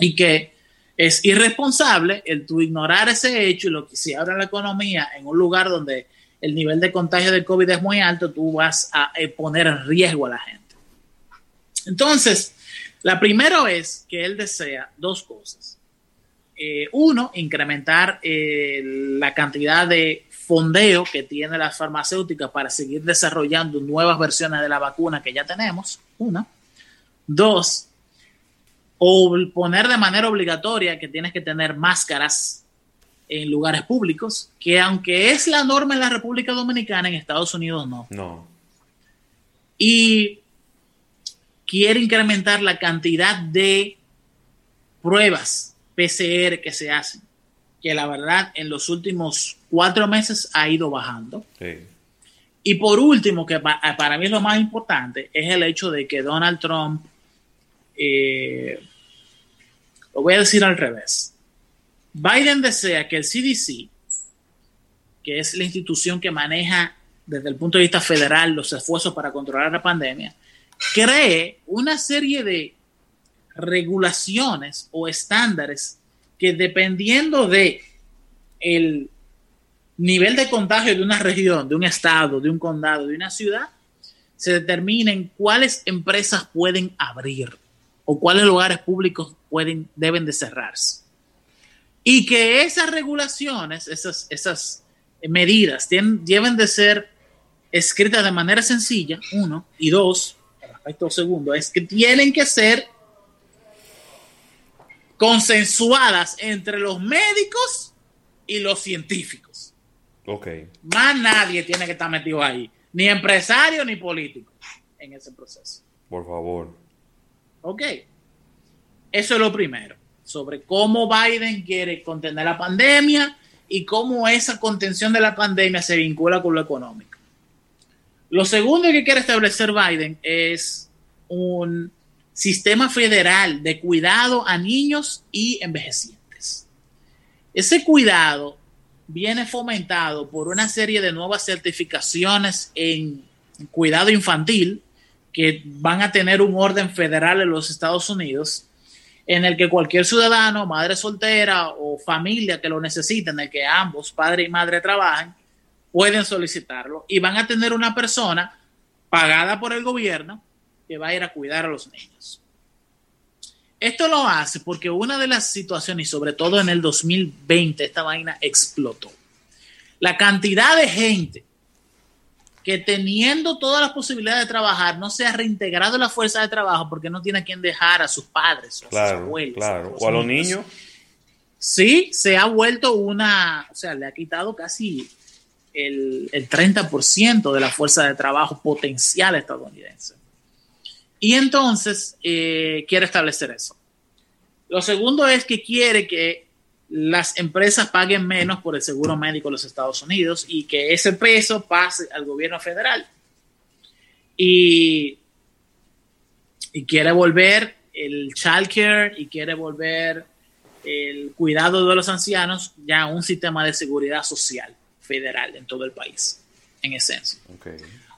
Y que es irresponsable el tú ignorar ese hecho y lo que si abre la economía en un lugar donde el nivel de contagio de COVID es muy alto, tú vas a eh, poner en riesgo a la gente. Entonces, la primera es que él desea dos cosas. Eh, uno, incrementar eh, la cantidad de fondeo que tiene las farmacéuticas para seguir desarrollando nuevas versiones de la vacuna que ya tenemos. Una. Dos, o poner de manera obligatoria que tienes que tener máscaras en lugares públicos, que aunque es la norma en la República Dominicana, en Estados Unidos no. No. Y quiere incrementar la cantidad de pruebas PCR que se hacen, que la verdad en los últimos cuatro meses ha ido bajando. Sí. Y por último, que para mí es lo más importante, es el hecho de que Donald Trump eh, lo voy a decir al revés. Biden desea que el CDC, que es la institución que maneja desde el punto de vista federal los esfuerzos para controlar la pandemia, cree una serie de regulaciones o estándares que dependiendo de el nivel de contagio de una región, de un estado, de un condado, de una ciudad, se determinen cuáles empresas pueden abrir o cuáles lugares públicos pueden, deben de cerrarse. Y que esas regulaciones, esas, esas medidas, tienen, deben de ser escritas de manera sencilla, uno, y dos, respecto segundo, es que tienen que ser consensuadas entre los médicos y los científicos. Ok. Más nadie tiene que estar metido ahí, ni empresario ni político en ese proceso. Por favor. Ok. Eso es lo primero, sobre cómo Biden quiere contener la pandemia y cómo esa contención de la pandemia se vincula con lo económico. Lo segundo que quiere establecer Biden es un sistema federal de cuidado a niños y envejecientes. Ese cuidado viene fomentado por una serie de nuevas certificaciones en cuidado infantil, que van a tener un orden federal en los Estados Unidos en el que cualquier ciudadano, madre soltera o familia que lo necesiten, en el que ambos, padre y madre, trabajen, pueden solicitarlo y van a tener una persona pagada por el gobierno que va a ir a cuidar a los niños. Esto lo hace porque una de las situaciones, y sobre todo en el 2020, esta vaina explotó. La cantidad de gente que teniendo todas las posibilidades de trabajar no se ha reintegrado en la fuerza de trabajo porque no tiene a quien dejar a sus padres o a sus abuelos. Claro. o a los niños. Sí, se ha vuelto una, o sea, le ha quitado casi el, el 30% de la fuerza de trabajo potencial estadounidense. Y entonces eh, quiere establecer eso. Lo segundo es que quiere que las empresas paguen menos por el seguro médico en los Estados Unidos y que ese peso pase al gobierno federal. Y, y quiere volver el child care y quiere volver el cuidado de los ancianos ya a un sistema de seguridad social federal en todo el país, en esencia.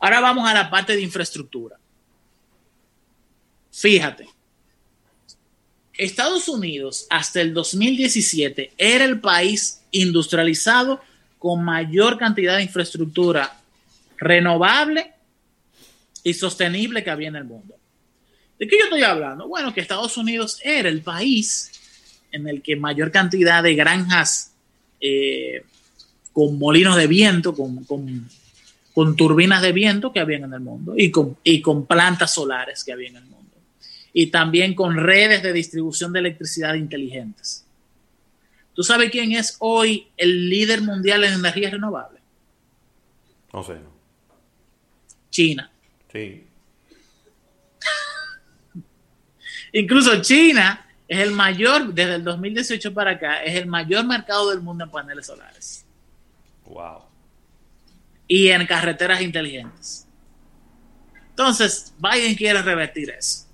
Ahora vamos a la parte de infraestructura. Fíjate, Estados Unidos hasta el 2017 era el país industrializado con mayor cantidad de infraestructura renovable y sostenible que había en el mundo. ¿De qué yo estoy hablando? Bueno, que Estados Unidos era el país en el que mayor cantidad de granjas eh, con molinos de viento, con, turbinas de viento que habían en el mundo y con plantas solares que había en el mundo y también con redes de distribución de electricidad inteligentes. ¿Tú sabes quién es hoy el líder mundial en energía renovable? No sé. China. Sí. <laughs> Incluso China es el mayor, desde el 2018 para acá, es el mayor mercado del mundo en paneles solares. Wow. Y en carreteras inteligentes. Entonces, Biden quiere revertir eso.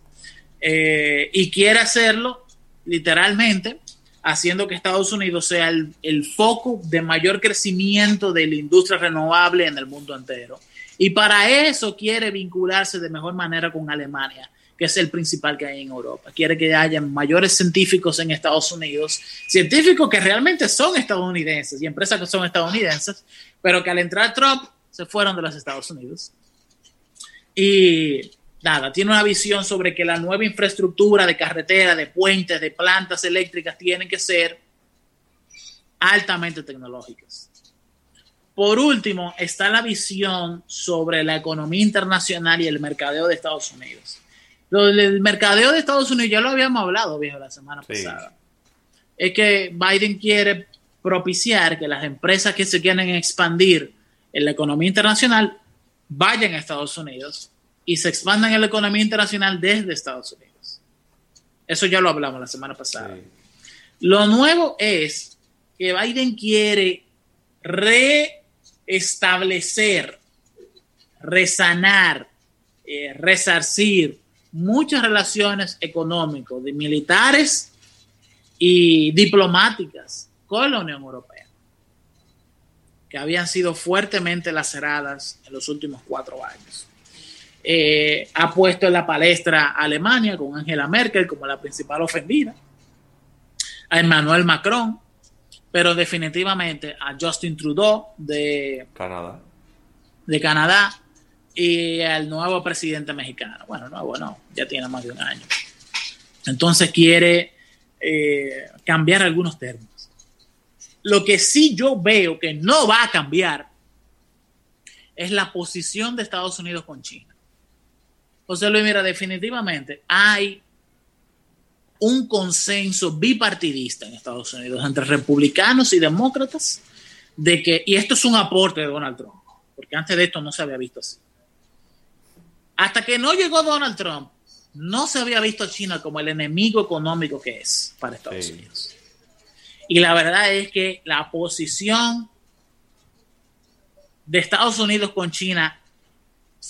Eh, y quiere hacerlo literalmente haciendo que Estados Unidos sea el, foco de mayor crecimiento de la industria renovable en el mundo entero. Y para eso quiere vincularse de mejor manera con Alemania, que es el principal que hay en Europa. Quiere que haya mayores científicos en Estados Unidos, científicos que realmente son estadounidenses y empresas que son estadounidenses, pero que al entrar Trump se fueron de los Estados Unidos. Y nada, tiene una visión sobre que la nueva infraestructura de carretera, de puentes, de plantas eléctricas tienen que ser altamente tecnológicas. Por último, está la visión sobre la economía internacional y el mercadeo de Estados Unidos. El mercadeo de Estados Unidos, ya lo habíamos hablado, viejo, la semana pasada. Es que Biden quiere propiciar que las empresas que se quieren expandir en la economía internacional vayan a Estados Unidos y se expandan en la economía internacional desde Estados Unidos. Eso ya lo hablamos la semana pasada. Lo nuevo es que Biden quiere reestablecer, resanar, eh, resarcir muchas relaciones económicas, de militares y diplomáticas con la Unión Europea, que habían sido fuertemente laceradas en los últimos cuatro años. Eh, ha puesto en la palestra a Alemania con Angela Merkel como la principal ofendida, a Emmanuel Macron, pero definitivamente a Justin Trudeau de Canadá, de Canadá y al nuevo presidente mexicano. Bueno, nuevo no, ya tiene más de un año. Entonces quiere eh, cambiar algunos términos. Lo que sí yo veo que no va a cambiar es la posición de Estados Unidos con China. José Luis, mira, definitivamente hay un consenso bipartidista en Estados Unidos entre republicanos y demócratas de que, y esto es un aporte de Donald Trump, porque antes de esto no se había visto así. Hasta que no llegó Donald Trump, no se había visto a China como el enemigo económico que es para Estados Unidos. Y la verdad es que la posición de Estados Unidos con China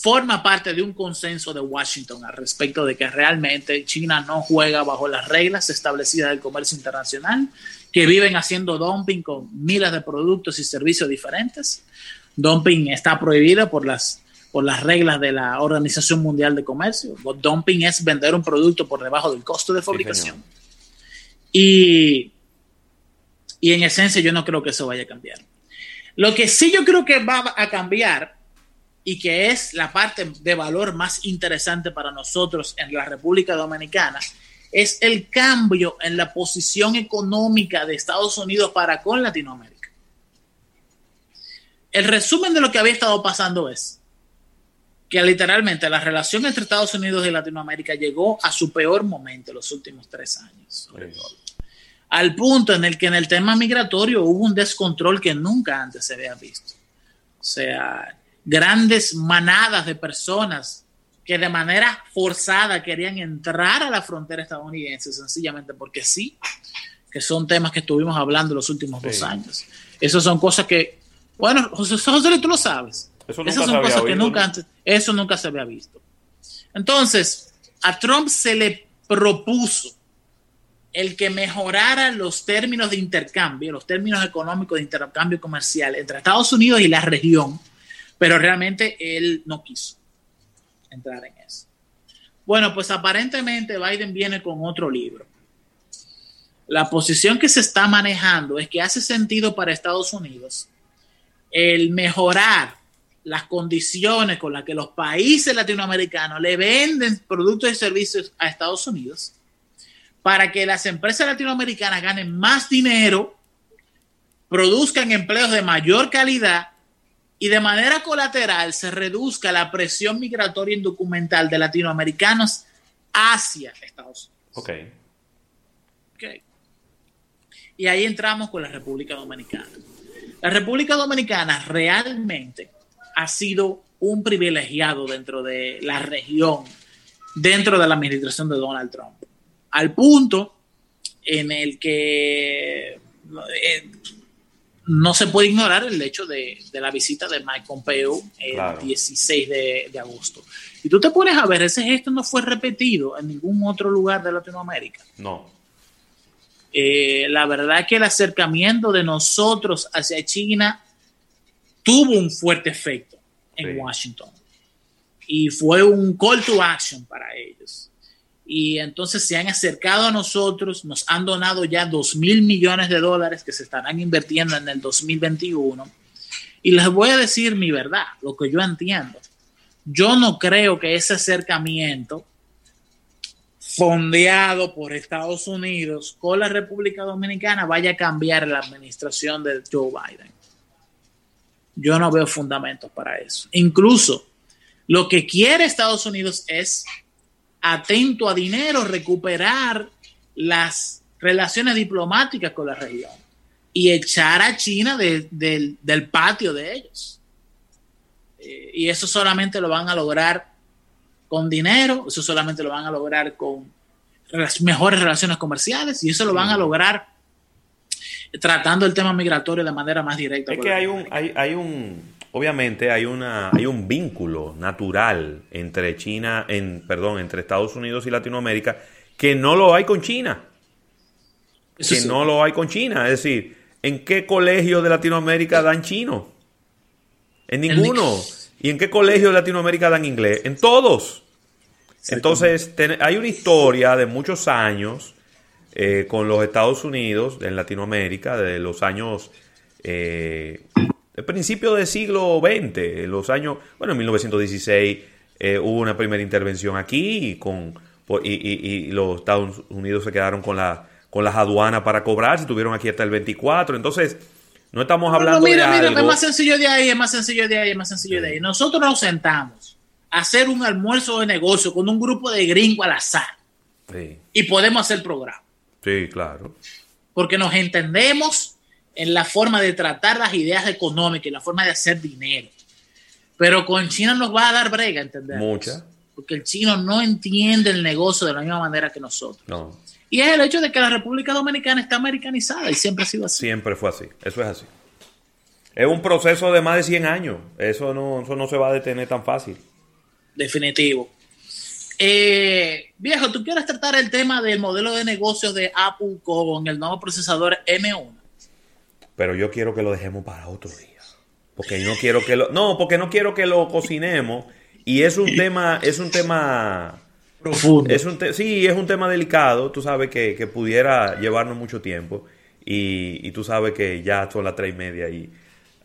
forma parte de un consenso de Washington al respecto de que realmente China no juega bajo las reglas establecidas del comercio internacional, que viven haciendo dumping con miles de productos y servicios diferentes. Dumping está prohibido por las, por las reglas de la Organización Mundial de Comercio. Dumping es vender un producto por debajo del costo de fabricación. y, y en esencia yo no creo que eso vaya a cambiar. Lo que sí yo creo que va a cambiar y que es la parte de valor más interesante para nosotros en la República Dominicana, es el cambio en la posición económica de Estados Unidos para con Latinoamérica. El resumen de lo que había estado pasando es que literalmente la relación entre Estados Unidos y Latinoamérica llegó a su peor momento en los últimos tres años, Al punto en el que en el tema migratorio hubo un descontrol que nunca antes se había visto. O sea, grandes manadas de personas que de manera forzada querían entrar a la frontera estadounidense, sencillamente porque sí, que son temas que estuvimos hablando los últimos dos años. Esas son cosas que, bueno, José, José tú lo sabes. Eso Esas son cosas que nunca antes, eso nunca se había visto. Entonces, a Trump se le propuso el que mejorara los términos de intercambio, los términos económicos de intercambio comercial entre Estados Unidos y la región, pero realmente él no quiso entrar en eso. Bueno, pues aparentemente Biden viene con otro libro. La posición que se está manejando es que hace sentido para Estados Unidos el mejorar las condiciones con las que los países latinoamericanos le venden productos y servicios a Estados Unidos para que las empresas latinoamericanas ganen más dinero, produzcan empleos de mayor calidad y de manera colateral se reduzca la presión migratoria indocumental de latinoamericanos hacia Estados Unidos. Ok. okay. Y ahí entramos con la República Dominicana. La República Dominicana realmente ha sido un privilegiado dentro de la región, dentro de la administración de Donald Trump, al punto en el que eh, no se puede ignorar el hecho de, la visita de Mike Pompeo el 16 de, agosto. Y tú te pones a ver, ese gesto no fue repetido en ningún otro lugar de Latinoamérica. No. Eh, la verdad es que el acercamiento de nosotros hacia China tuvo un fuerte efecto en Washington. Y fue un call to action para ellos y entonces se han acercado a nosotros, nos han donado ya 2 mil millones de dólares que se estarán invirtiendo en el 2021. Y les voy a decir mi verdad, lo que yo entiendo. Yo no creo que ese acercamiento fondeado por Estados Unidos con la República Dominicana vaya a cambiar la administración de Joe Biden. Yo no veo fundamentos para eso. Incluso lo que quiere Estados Unidos es atento a dinero, recuperar las relaciones diplomáticas con la región y echar a China del patio de ellos. Eh, y eso solamente lo van a lograr con dinero, eso solamente lo van a lograr con las mejores relaciones comerciales y eso lo van a lograr tratando el tema migratorio de manera más directa. Es que hay un, hay, hay un, obviamente hay una hay un vínculo natural entre China en perdón entre Estados Unidos y Latinoamérica que no lo hay con China. Que no lo hay con China. Es decir en qué colegio de Latinoamérica dan chino en ninguno. Y en qué colegio de Latinoamérica dan inglés en todos. Entonces hay una historia de muchos años eh, con los Estados Unidos en Latinoamérica de los años eh, el principio del siglo XX, los años, bueno, en 1916 eh, hubo una primera intervención aquí y, con, y, los Estados Unidos se quedaron con, la, con las aduanas para cobrar, se tuvieron aquí hasta el 24, entonces no estamos hablando de mira, es más sencillo de ahí, es más sencillo de ahí, es más sencillo de ahí. Nosotros nos sentamos a hacer un almuerzo de negocio con un grupo de gringos al azar y podemos hacer programa. Sí, claro. Porque nos entendemos en la forma de tratar las ideas económicas y la forma de hacer dinero. Pero con China nos va a dar brega, ¿entendés? Mucha. Porque el chino no entiende el negocio de la misma manera que nosotros. No. Y es el hecho de que la República Dominicana está americanizada y siempre ha sido así. Siempre fue así, eso es así. Es un proceso de más de 100 años. Eso no, eso no se va a detener tan fácil. Definitivo. Eh, viejo, ¿tú quieres tratar el tema del modelo de negocios de Apple con el nuevo procesador M1? Pero yo quiero que lo dejemos para otro día. Porque no quiero que lo, no, porque no quiero que lo cocinemos y es un tema, es un tema profundo. Es un sí, es un tema delicado, tú sabes que, pudiera llevarnos mucho tiempo y, tú sabes que ya son las tres y media y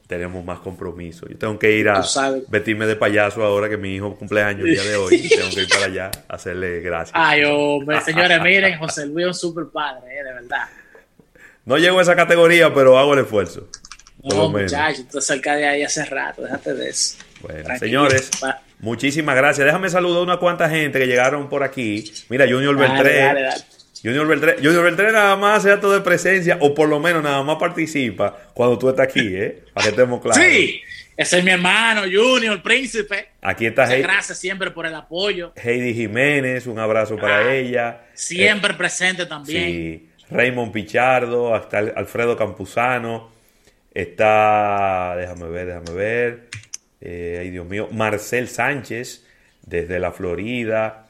tenemos más compromiso. Yo tengo que ir a vestirme de payaso ahora que mi hijo cumpleaños el día de hoy. <laughs> tengo que ir para allá a hacerle gracias. Ay, hombre, <laughs> señores, miren, José Luis es un super padre, eh, de verdad. No llego a esa categoría, pero hago el esfuerzo. No, muchachos, estás cerca de ahí hace rato, déjate de eso. Bueno, señores, muchísimas gracias. Déjame saludar a una cuanta gente que llegaron por aquí. Mira, Junior Beltré. Junior Beltré, Junior Beltré nada más hace acto de presencia, o por lo menos nada más participa cuando tú estás aquí, ¿eh? Para que estemos claros. Sí, ese es mi hermano, Junior, príncipe. Aquí está Heidi. Gracias siempre por el apoyo. Heidi Jiménez, un abrazo para ah, ella. Siempre presente también. Sí. Raymond Pichardo, hasta Alfredo Campuzano. Está, déjame ver, déjame ver. Eh, ay, Dios mío, Marcel Sánchez, desde la Florida.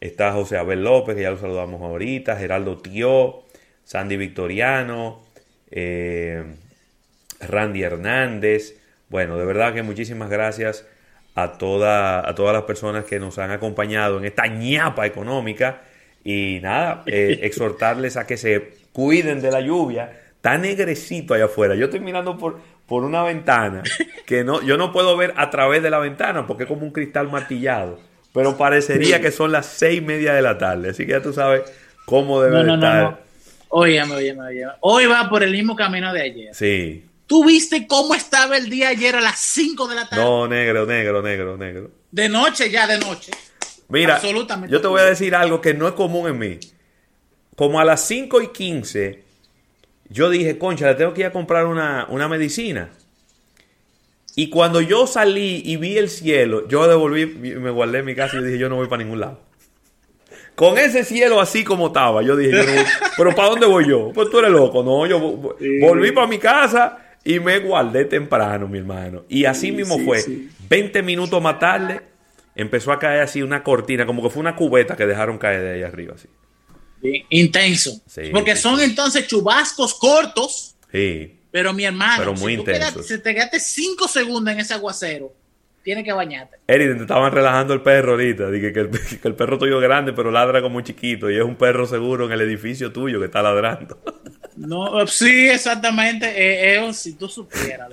Está José Abel López, que ya lo saludamos ahorita. Geraldo Tío, Sandy Victoriano, eh, Randy Hernández. Bueno, de verdad que muchísimas gracias a, toda, a todas las personas que nos han acompañado en esta ñapa económica. Y nada, eh, <laughs> exhortarles a que se cuiden de la lluvia está negrecito allá afuera. Yo estoy mirando por, por una ventana que no, yo no puedo ver a través de la ventana porque es como un cristal martillado. Pero parecería que son las seis y media de la tarde. Así que ya tú sabes cómo debe no, no, estar. No, Óyame, óyame, Hoy va por el mismo camino de ayer. Sí. ¿Tú viste cómo estaba el día ayer a las 5 de la tarde? No, negro, negro, negro, negro. De noche ya, de noche. Mira, yo te voy a decir algo que no es común en mí. Como a las 5 y 15 yo dije, concha, le tengo que ir a comprar una, medicina. Y cuando yo salí y vi el cielo, yo devolví, me guardé en mi casa y dije, yo no voy para ningún lado. Con ese cielo así como estaba, yo dije, <laughs> pero ¿para dónde voy yo? Pues tú eres loco, no, yo volví para mi casa y me guardé temprano, mi hermano. Y así mismo fue. 20 minutos más tarde, empezó a caer así una cortina, como que fue una cubeta que dejaron caer de ahí arriba, así intenso. Porque son entonces chubascos cortos. Sí. Pero mi hermano, pero muy si, si te quedaste cinco segundos en ese aguacero, tienes que bañarte. Eric, te estaban relajando el perro ahorita. Dije <laughs> que el, perro tuyo es grande, pero ladra como chiquito. Y es un perro seguro en el edificio tuyo que está ladrando. <laughs> No, sí, exactamente. Eh, eh, si tú supieras.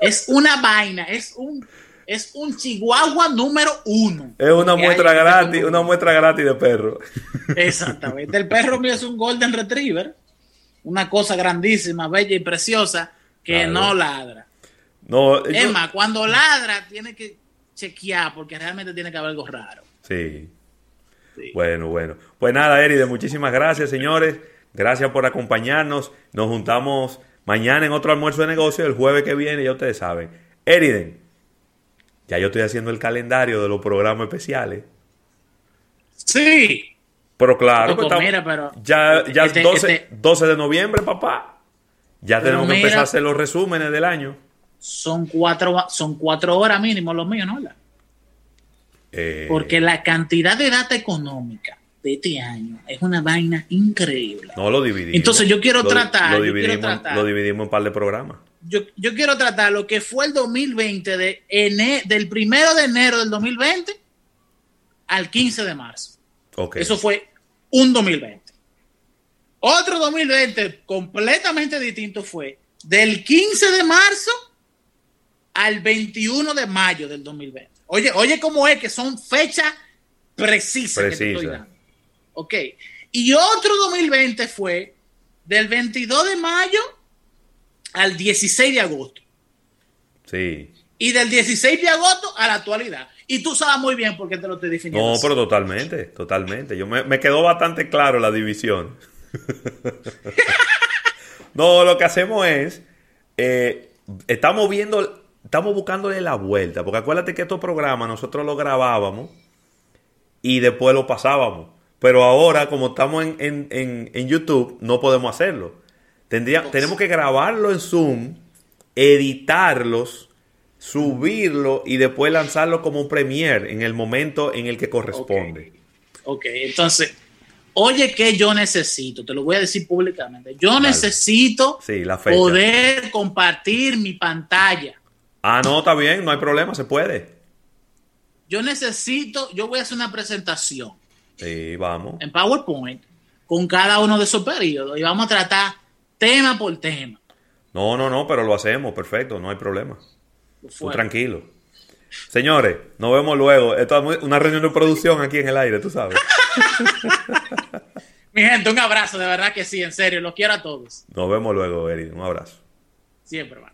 es una vaina, es un es un chihuahua número uno. Es una muestra gratis, una muestra gratis de perro. Exactamente. El perro mío es un Golden Retriever, una cosa grandísima, bella y preciosa, que no ladra. No, es más, cuando ladra, tiene que chequear, porque realmente tiene que haber algo raro. Sí. Bueno, bueno. Pues nada, Eride, muchísimas gracias, señores. Gracias por acompañarnos. Nos juntamos mañana en otro almuerzo de negocio, el jueves que viene, ya ustedes saben. Eriden, ya yo estoy haciendo el calendario de los programas especiales. Sí. Pero claro, pues ya, ya 12, 12, de noviembre, papá. Ya tenemos que empezar a hacer los resúmenes del año. Son cuatro, son cuatro horas mínimo los míos, ¿no? Eh, Porque la cantidad de data económica de este año es una vaina increíble. No lo dividimos. Entonces yo quiero tratar. Lo dividimos, lo dividimos en un par de programas yo, yo quiero tratar lo que fue el 2020 de del primero de enero del 2020 al 15 de marzo. Eso fue un 2020. Otro 2020 completamente distinto fue del 15 de marzo al 21 de mayo del 2020. Oye, oye cómo es que son fechas precisas. Precisa. Ok. Y otro 2020 fue del 22 de mayo al 16 de agosto. Sí. Y del 16 de agosto a la actualidad. Y tú sabes muy bien por qué te lo estoy definiendo. No, pero totalmente, totalmente. Yo me, quedó bastante claro la división. <laughs> no, lo que hacemos es, eh, estamos viendo, estamos buscándole la vuelta, porque acuérdate que estos programas nosotros los grabábamos y después lo pasábamos. Pero ahora, como estamos en, en, en YouTube, no podemos hacerlo tenemos que grabarlo en Zoom, editarlos, subirlo y después lanzarlo como un premier en el momento en el que corresponde. Ok, entonces, oye, que yo necesito? Te lo voy a decir públicamente. Yo necesito poder compartir mi pantalla. Ah, no, está bien, no hay problema, se puede. Yo necesito, yo voy a hacer una presentación. Sí, vamos. En PowerPoint con cada uno de esos periodos y vamos a tratar tema por tema. No, no, no, pero lo hacemos, perfecto, no hay problema. Tú tranquilo. Señores, nos vemos luego. Esto es una reunión de producción aquí en el aire, tú sabes. <laughs> Mi gente, un abrazo, de verdad que sí, en serio, los quiero a todos. Nos vemos luego, Eri. Un abrazo. Siempre, hermano.